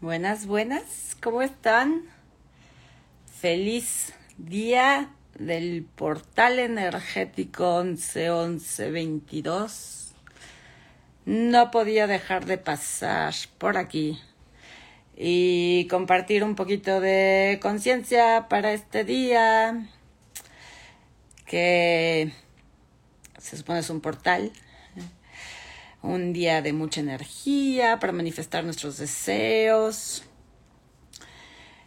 Buenas, buenas, ¿cómo están? Feliz día del portal energético 111122. No podía dejar de pasar por aquí y compartir un poquito de conciencia para este día que se supone es un portal un día de mucha energía para manifestar nuestros deseos.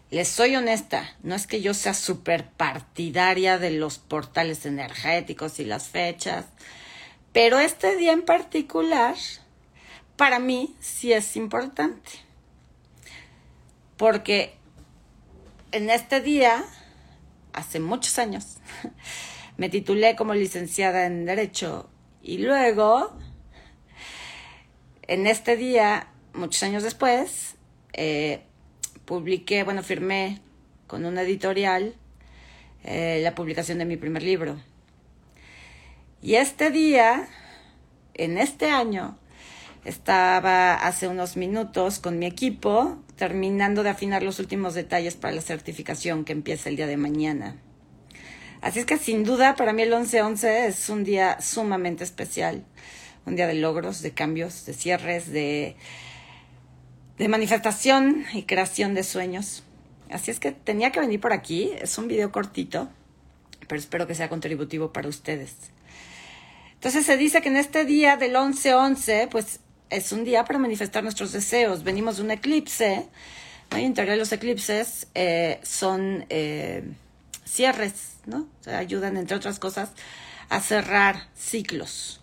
Les soy honesta, no es que yo sea súper partidaria de los portales energéticos y las fechas, pero este día en particular, para mí sí es importante. Porque en este día, hace muchos años, me titulé como licenciada en Derecho y luego en este día, muchos años después, eh, publiqué, bueno, firmé con una editorial eh, la publicación de mi primer libro. Y este día, en este año, estaba hace unos minutos con mi equipo terminando de afinar los últimos detalles para la certificación que empieza el día de mañana. Así es que sin duda para mí el 11-11 es un día sumamente especial un día de logros, de cambios, de cierres, de, de manifestación y creación de sueños. Así es que tenía que venir por aquí. Es un video cortito, pero espero que sea contributivo para ustedes. Entonces se dice que en este día del 11-11, pues es un día para manifestar nuestros deseos. Venimos de un eclipse, ¿no? y en teoría los eclipses eh, son eh, cierres, ¿no? O ayudan, entre otras cosas, a cerrar ciclos.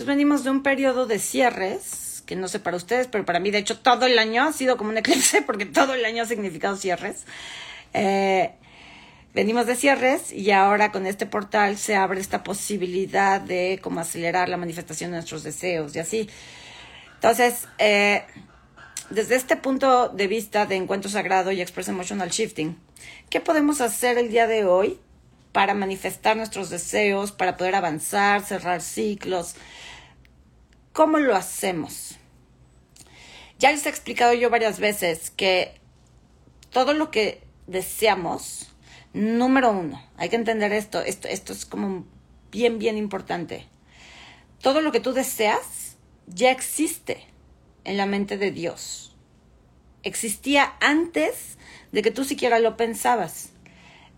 Entonces venimos de un periodo de cierres, que no sé para ustedes, pero para mí de hecho todo el año ha sido como un eclipse porque todo el año ha significado cierres. Eh, venimos de cierres y ahora con este portal se abre esta posibilidad de como acelerar la manifestación de nuestros deseos y así. Entonces, eh, desde este punto de vista de encuentro sagrado y express emotional shifting, ¿qué podemos hacer el día de hoy para manifestar nuestros deseos, para poder avanzar, cerrar ciclos. ¿Cómo lo hacemos? Ya les he explicado yo varias veces que todo lo que deseamos, número uno, hay que entender esto, esto, esto es como bien, bien importante. Todo lo que tú deseas ya existe en la mente de Dios. Existía antes de que tú siquiera lo pensabas.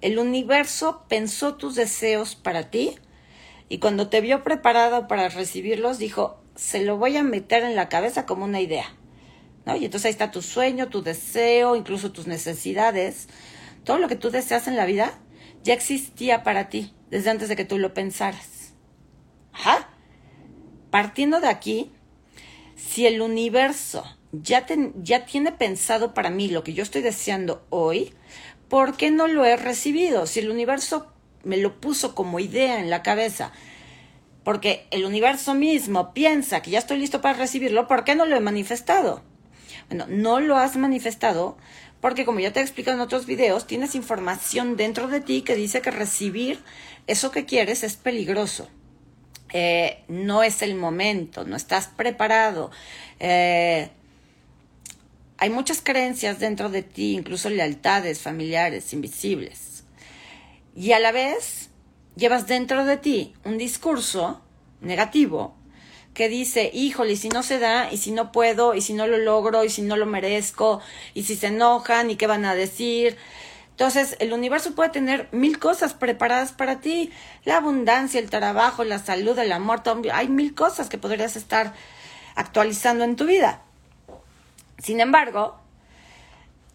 El universo pensó tus deseos para ti y cuando te vio preparado para recibirlos, dijo, se lo voy a meter en la cabeza como una idea. ¿No? Y entonces ahí está tu sueño, tu deseo, incluso tus necesidades. Todo lo que tú deseas en la vida ya existía para ti desde antes de que tú lo pensaras. Ajá. Partiendo de aquí, si el universo ya, ya tiene pensado para mí lo que yo estoy deseando hoy, ¿por qué no lo he recibido? Si el universo me lo puso como idea en la cabeza, porque el universo mismo piensa que ya estoy listo para recibirlo, ¿por qué no lo he manifestado? Bueno, no lo has manifestado porque como ya te he explicado en otros videos, tienes información dentro de ti que dice que recibir eso que quieres es peligroso. Eh, no es el momento, no estás preparado. Eh, hay muchas creencias dentro de ti, incluso lealtades familiares invisibles. Y a la vez llevas dentro de ti un discurso negativo que dice, híjole, y si no se da, y si no puedo, y si no lo logro, y si no lo merezco, y si se enojan, y qué van a decir. Entonces, el universo puede tener mil cosas preparadas para ti. La abundancia, el trabajo, la salud, el amor, hay mil cosas que podrías estar actualizando en tu vida. Sin embargo,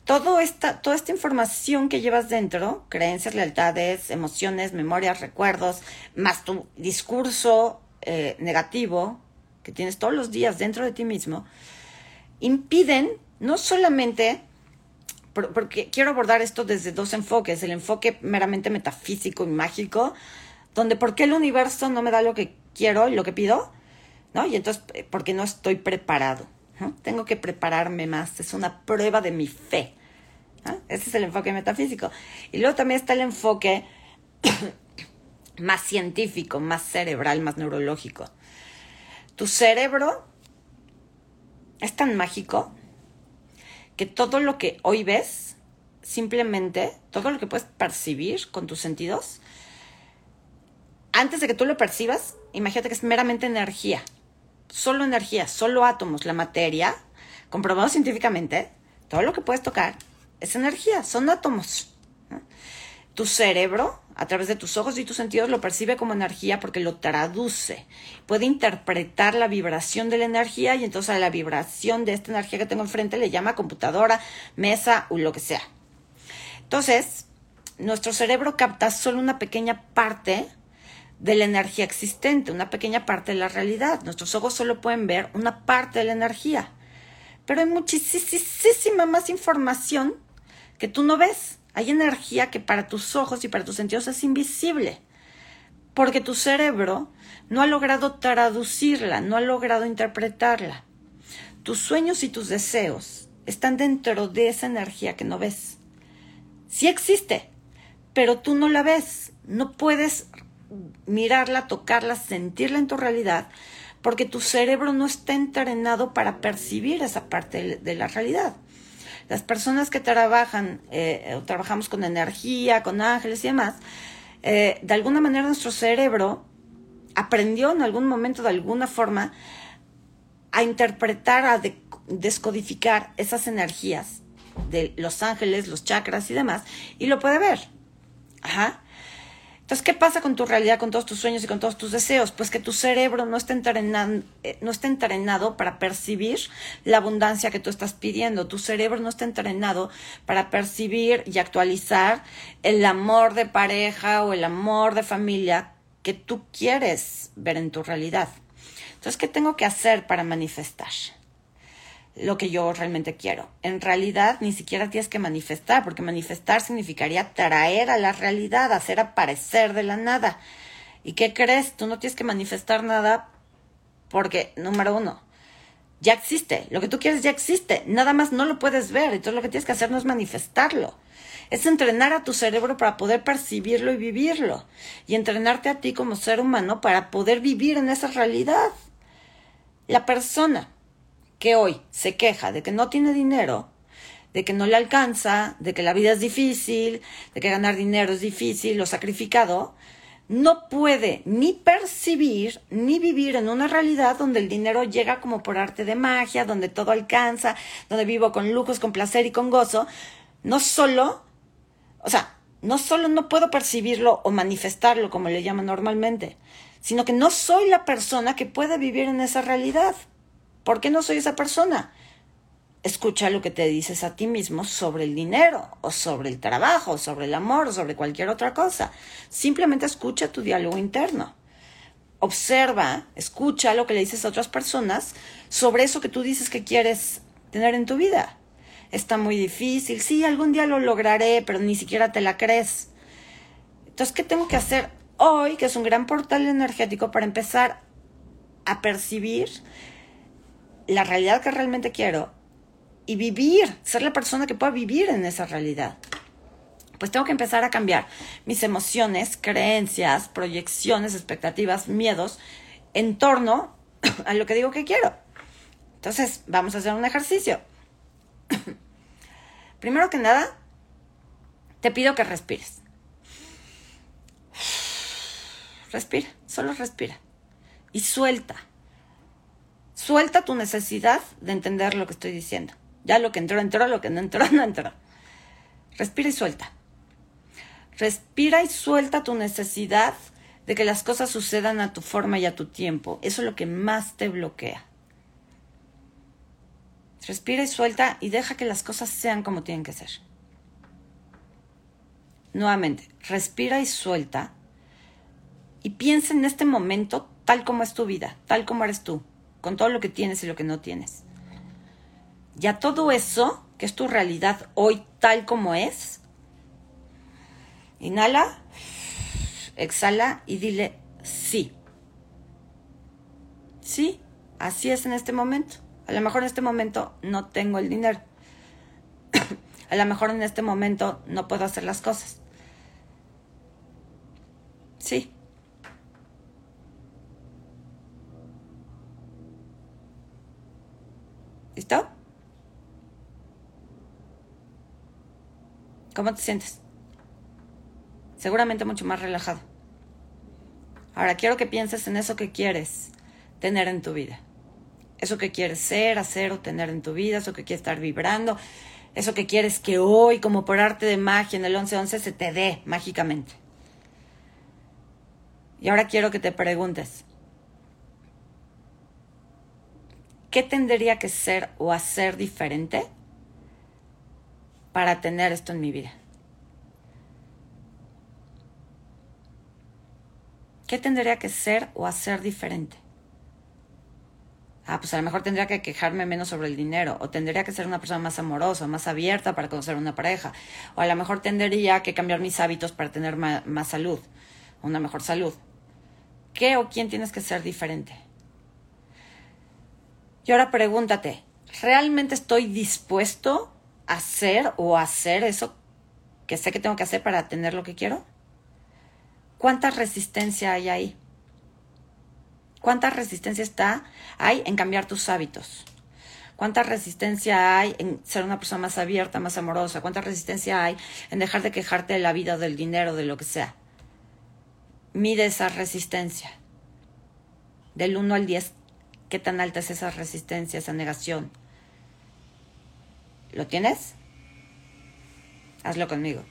todo esta, toda esta información que llevas dentro, creencias, lealtades, emociones, memorias, recuerdos, más tu discurso eh, negativo que tienes todos los días dentro de ti mismo, impiden no solamente, porque quiero abordar esto desde dos enfoques, el enfoque meramente metafísico y mágico, donde por qué el universo no me da lo que quiero y lo que pido, ¿no? Y entonces, eh, porque no estoy preparado. Tengo que prepararme más, es una prueba de mi fe. Ese es el enfoque metafísico. Y luego también está el enfoque más científico, más cerebral, más neurológico. Tu cerebro es tan mágico que todo lo que hoy ves, simplemente, todo lo que puedes percibir con tus sentidos, antes de que tú lo percibas, imagínate que es meramente energía. Solo energía, solo átomos, la materia, comprobado científicamente, todo lo que puedes tocar es energía, son átomos. Tu cerebro, a través de tus ojos y tus sentidos, lo percibe como energía porque lo traduce. Puede interpretar la vibración de la energía y entonces a la vibración de esta energía que tengo enfrente le llama computadora, mesa o lo que sea. Entonces, nuestro cerebro capta solo una pequeña parte de la energía existente, una pequeña parte de la realidad. Nuestros ojos solo pueden ver una parte de la energía. Pero hay muchísima más información que tú no ves. Hay energía que para tus ojos y para tus sentidos es invisible, porque tu cerebro no ha logrado traducirla, no ha logrado interpretarla. Tus sueños y tus deseos están dentro de esa energía que no ves. Sí existe, pero tú no la ves. No puedes mirarla, tocarla, sentirla en tu realidad, porque tu cerebro no está entrenado para percibir esa parte de la realidad. Las personas que trabajan, eh, trabajamos con energía, con ángeles y demás, eh, de alguna manera nuestro cerebro aprendió en algún momento, de alguna forma, a interpretar, a descodificar esas energías de los ángeles, los chakras y demás, y lo puede ver. Ajá. Entonces, ¿qué pasa con tu realidad, con todos tus sueños y con todos tus deseos? Pues que tu cerebro no está, entrenado, eh, no está entrenado para percibir la abundancia que tú estás pidiendo. Tu cerebro no está entrenado para percibir y actualizar el amor de pareja o el amor de familia que tú quieres ver en tu realidad. Entonces, ¿qué tengo que hacer para manifestar? Lo que yo realmente quiero. En realidad ni siquiera tienes que manifestar, porque manifestar significaría traer a la realidad, hacer aparecer de la nada. ¿Y qué crees? Tú no tienes que manifestar nada porque, número uno, ya existe. Lo que tú quieres ya existe. Nada más no lo puedes ver. Entonces lo que tienes que hacer no es manifestarlo. Es entrenar a tu cerebro para poder percibirlo y vivirlo. Y entrenarte a ti como ser humano para poder vivir en esa realidad. La persona que hoy se queja de que no tiene dinero, de que no le alcanza, de que la vida es difícil, de que ganar dinero es difícil o sacrificado, no puede ni percibir ni vivir en una realidad donde el dinero llega como por arte de magia, donde todo alcanza, donde vivo con lujos, con placer y con gozo, no solo, o sea, no solo no puedo percibirlo o manifestarlo como le llaman normalmente, sino que no soy la persona que puede vivir en esa realidad. ¿Por qué no soy esa persona? Escucha lo que te dices a ti mismo sobre el dinero o sobre el trabajo, sobre el amor, sobre cualquier otra cosa. Simplemente escucha tu diálogo interno. Observa, escucha lo que le dices a otras personas sobre eso que tú dices que quieres tener en tu vida. Está muy difícil, sí, algún día lo lograré, pero ni siquiera te la crees. Entonces, ¿qué tengo que hacer hoy, que es un gran portal energético, para empezar a percibir la realidad que realmente quiero y vivir, ser la persona que pueda vivir en esa realidad. Pues tengo que empezar a cambiar mis emociones, creencias, proyecciones, expectativas, miedos en torno a lo que digo que quiero. Entonces, vamos a hacer un ejercicio. Primero que nada, te pido que respires. Respira, solo respira. Y suelta. Suelta tu necesidad de entender lo que estoy diciendo. Ya lo que entró, entró, lo que no entró, no entró. Respira y suelta. Respira y suelta tu necesidad de que las cosas sucedan a tu forma y a tu tiempo. Eso es lo que más te bloquea. Respira y suelta y deja que las cosas sean como tienen que ser. Nuevamente, respira y suelta y piensa en este momento tal como es tu vida, tal como eres tú con todo lo que tienes y lo que no tienes. Ya todo eso, que es tu realidad hoy tal como es, inhala, exhala y dile sí. Sí, así es en este momento. A lo mejor en este momento no tengo el dinero. A lo mejor en este momento no puedo hacer las cosas. Sí, ¿Listo? ¿Cómo te sientes? Seguramente mucho más relajado. Ahora quiero que pienses en eso que quieres tener en tu vida. Eso que quieres ser, hacer o tener en tu vida, eso que quieres estar vibrando, eso que quieres que hoy, como por arte de magia en el 1111, se te dé mágicamente. Y ahora quiero que te preguntes, ¿qué tendría que ser o hacer diferente para tener esto en mi vida? ¿Qué tendría que ser o hacer diferente? Ah, pues a lo mejor tendría que quejarme menos sobre el dinero, o tendría que ser una persona más amorosa, más abierta para conocer una pareja, o a lo mejor tendría que cambiar mis hábitos para tener más, más salud, una mejor salud. ¿Qué o quién tienes que ser diferente? Y ahora pregúntate, ¿realmente estoy dispuesto a hacer o hacer eso que sé que tengo que hacer para tener lo que quiero? ¿Cuánta resistencia hay ahí? ¿Cuánta resistencia está hay en cambiar tus hábitos? ¿Cuánta resistencia hay en ser una persona más abierta, más amorosa? ¿Cuánta resistencia hay en dejar de quejarte de la vida, del dinero, de lo que sea? Mide esa resistencia. Del 1 al 10, ¿qué tan alta es esa resistencia, esa negación? ¿Lo tienes? Hazlo conmigo.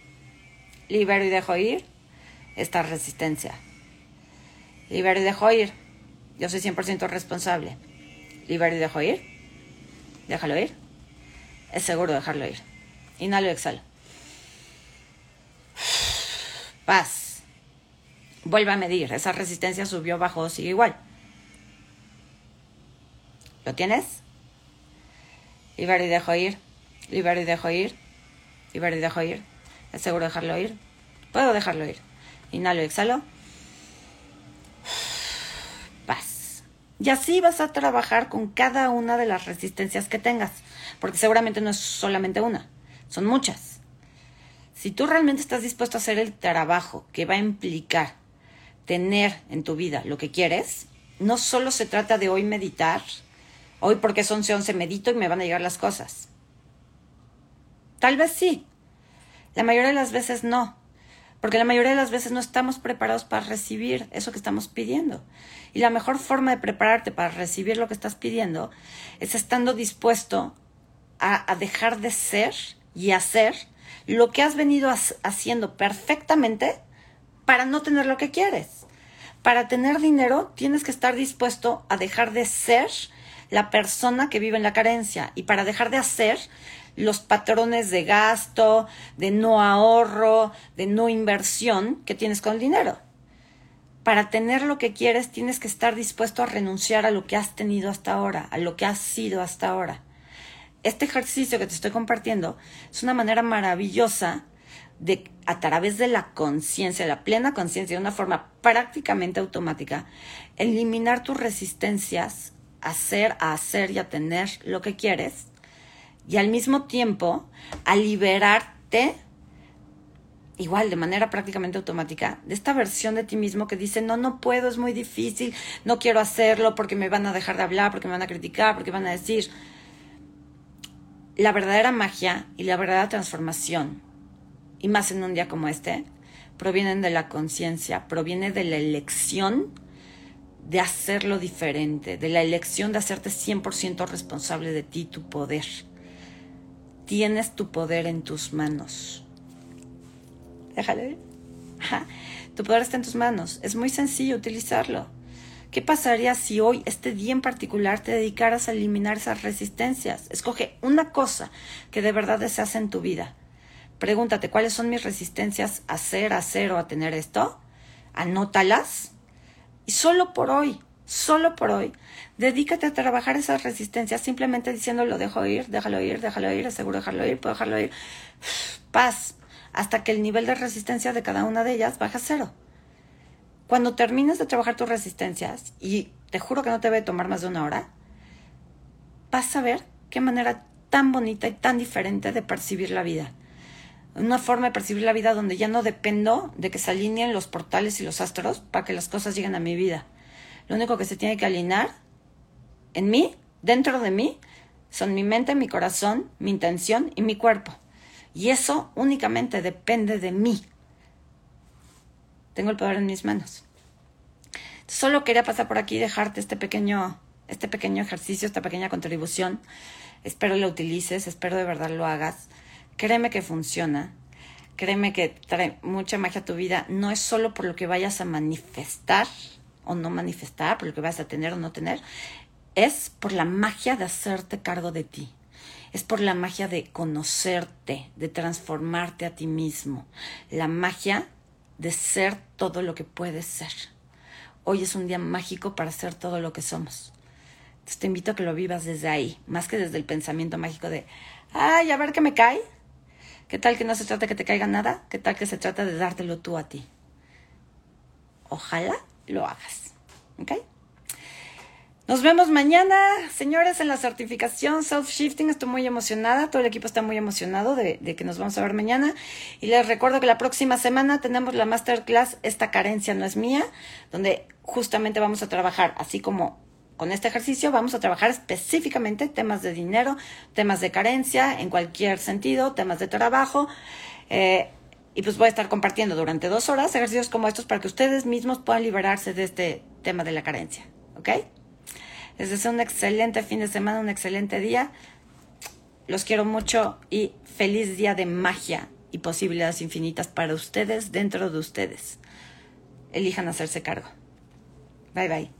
Libero y dejo ir esta resistencia. Libero y dejo ir. Yo soy 100% responsable. Libero y dejo ir. Déjalo ir. Es seguro dejarlo ir. Inhalo y exhalo. Paz. Vuelve a medir. Esa resistencia subió, bajó, sigue igual. ¿Lo tienes? Libero y dejo ir. Libero y dejo ir. Libero y dejo ir. ¿Es seguro dejarlo ir? Puedo dejarlo ir. Inhalo y exhalo. Paz. Y así vas a trabajar con cada una de las resistencias que tengas, porque seguramente no es solamente una, son muchas. Si tú realmente estás dispuesto a hacer el trabajo que va a implicar tener en tu vida lo que quieres, no solo se trata de hoy meditar, hoy porque son 11 medito y me van a llegar las cosas. Tal vez sí, la mayoría de las veces no. Porque la mayoría de las veces no estamos preparados para recibir eso que estamos pidiendo. Y la mejor forma de prepararte para recibir lo que estás pidiendo es estando dispuesto a, dejar de ser y hacer lo que has venido haciendo perfectamente para no tener lo que quieres. Para tener dinero tienes que estar dispuesto a dejar de ser la persona que vive en la carencia y para dejar de hacer los patrones de gasto, de no ahorro, de no inversión que tienes con el dinero. Para tener lo que quieres tienes que estar dispuesto a renunciar a lo que has tenido hasta ahora, a lo que has sido hasta ahora. Este ejercicio que te estoy compartiendo es una manera maravillosa de, a través de la conciencia, la plena conciencia, de una forma prácticamente automática, eliminar tus resistencias a ser, a hacer y a tener lo que quieres y al mismo tiempo a liberarte, igual de manera prácticamente automática, de esta versión de ti mismo que dice, no, no puedo, es muy difícil, no quiero hacerlo porque me van a dejar de hablar, porque me van a criticar, porque van a decir. La verdadera magia y la verdadera transformación, y más en un día como este, provienen de la conciencia, proviene de la elección de hacerlo diferente, de la elección de hacerte 100% responsable de ti, tu poder tienes tu poder en tus manos. Déjale. Tu poder está en tus manos. Es muy sencillo utilizarlo. ¿Qué pasaría si hoy, este día en particular, te dedicaras a eliminar esas resistencias? Escoge una cosa que de verdad deseas en tu vida. Pregúntate, ¿cuáles son mis resistencias a hacer, a hacer o a tener esto? Anótalas. Y solo por hoy, solo por hoy, dedícate a trabajar esas resistencias simplemente diciendo lo dejo ir, déjalo ir, déjalo ir, aseguro dejarlo ir, puedo dejarlo ir. Paz, hasta que el nivel de resistencia de cada una de ellas baja a cero. Cuando termines de trabajar tus resistencias, y te juro que no te debe tomar más de una hora, vas a ver qué manera tan bonita y tan diferente de percibir la vida. Una forma de percibir la vida donde ya no dependo de que se alineen los portales y los astros para que las cosas lleguen a mi vida lo único que se tiene que alinear en mí, dentro de mí, son mi mente, mi corazón, mi intención y mi cuerpo. Y eso únicamente depende de mí. Tengo el poder en mis manos. Solo quería pasar por aquí y dejarte este pequeño, este pequeño ejercicio, esta pequeña contribución. Espero lo utilices, espero de verdad lo hagas. Créeme que funciona. Créeme que trae mucha magia a tu vida. No es solo por lo que vayas a manifestar o no manifestar, por lo que vas a tener o no tener. Es por la magia de hacerte cargo de ti. Es por la magia de conocerte, de transformarte a ti mismo. La magia de ser todo lo que puedes ser. Hoy es un día mágico para ser todo lo que somos. Entonces te invito a que lo vivas desde ahí, más que desde el pensamiento mágico de, ay, a ver qué me cae. ¿Qué tal que no se trata que te caiga nada? ¿Qué tal que se trata de dártelo tú a ti? Ojalá lo hagas. ¿Ok? Nos vemos mañana, señores, en la certificación Self-Shifting. Estoy muy emocionada, todo el equipo está muy emocionado de, que nos vamos a ver mañana. Y les recuerdo que la próxima semana tenemos la masterclass Esta carencia no es mía, donde justamente vamos a trabajar, así como con este ejercicio, vamos a trabajar específicamente temas de dinero, temas de carencia, en cualquier sentido, temas de trabajo. Eh, y pues voy a estar compartiendo durante dos horas ejercicios como estos para que ustedes mismos puedan liberarse de este tema de la carencia. ¿Ok? Les deseo un excelente fin de semana, un excelente día. Los quiero mucho y feliz día de magia y posibilidades infinitas para ustedes dentro de ustedes. Elijan hacerse cargo. Bye bye.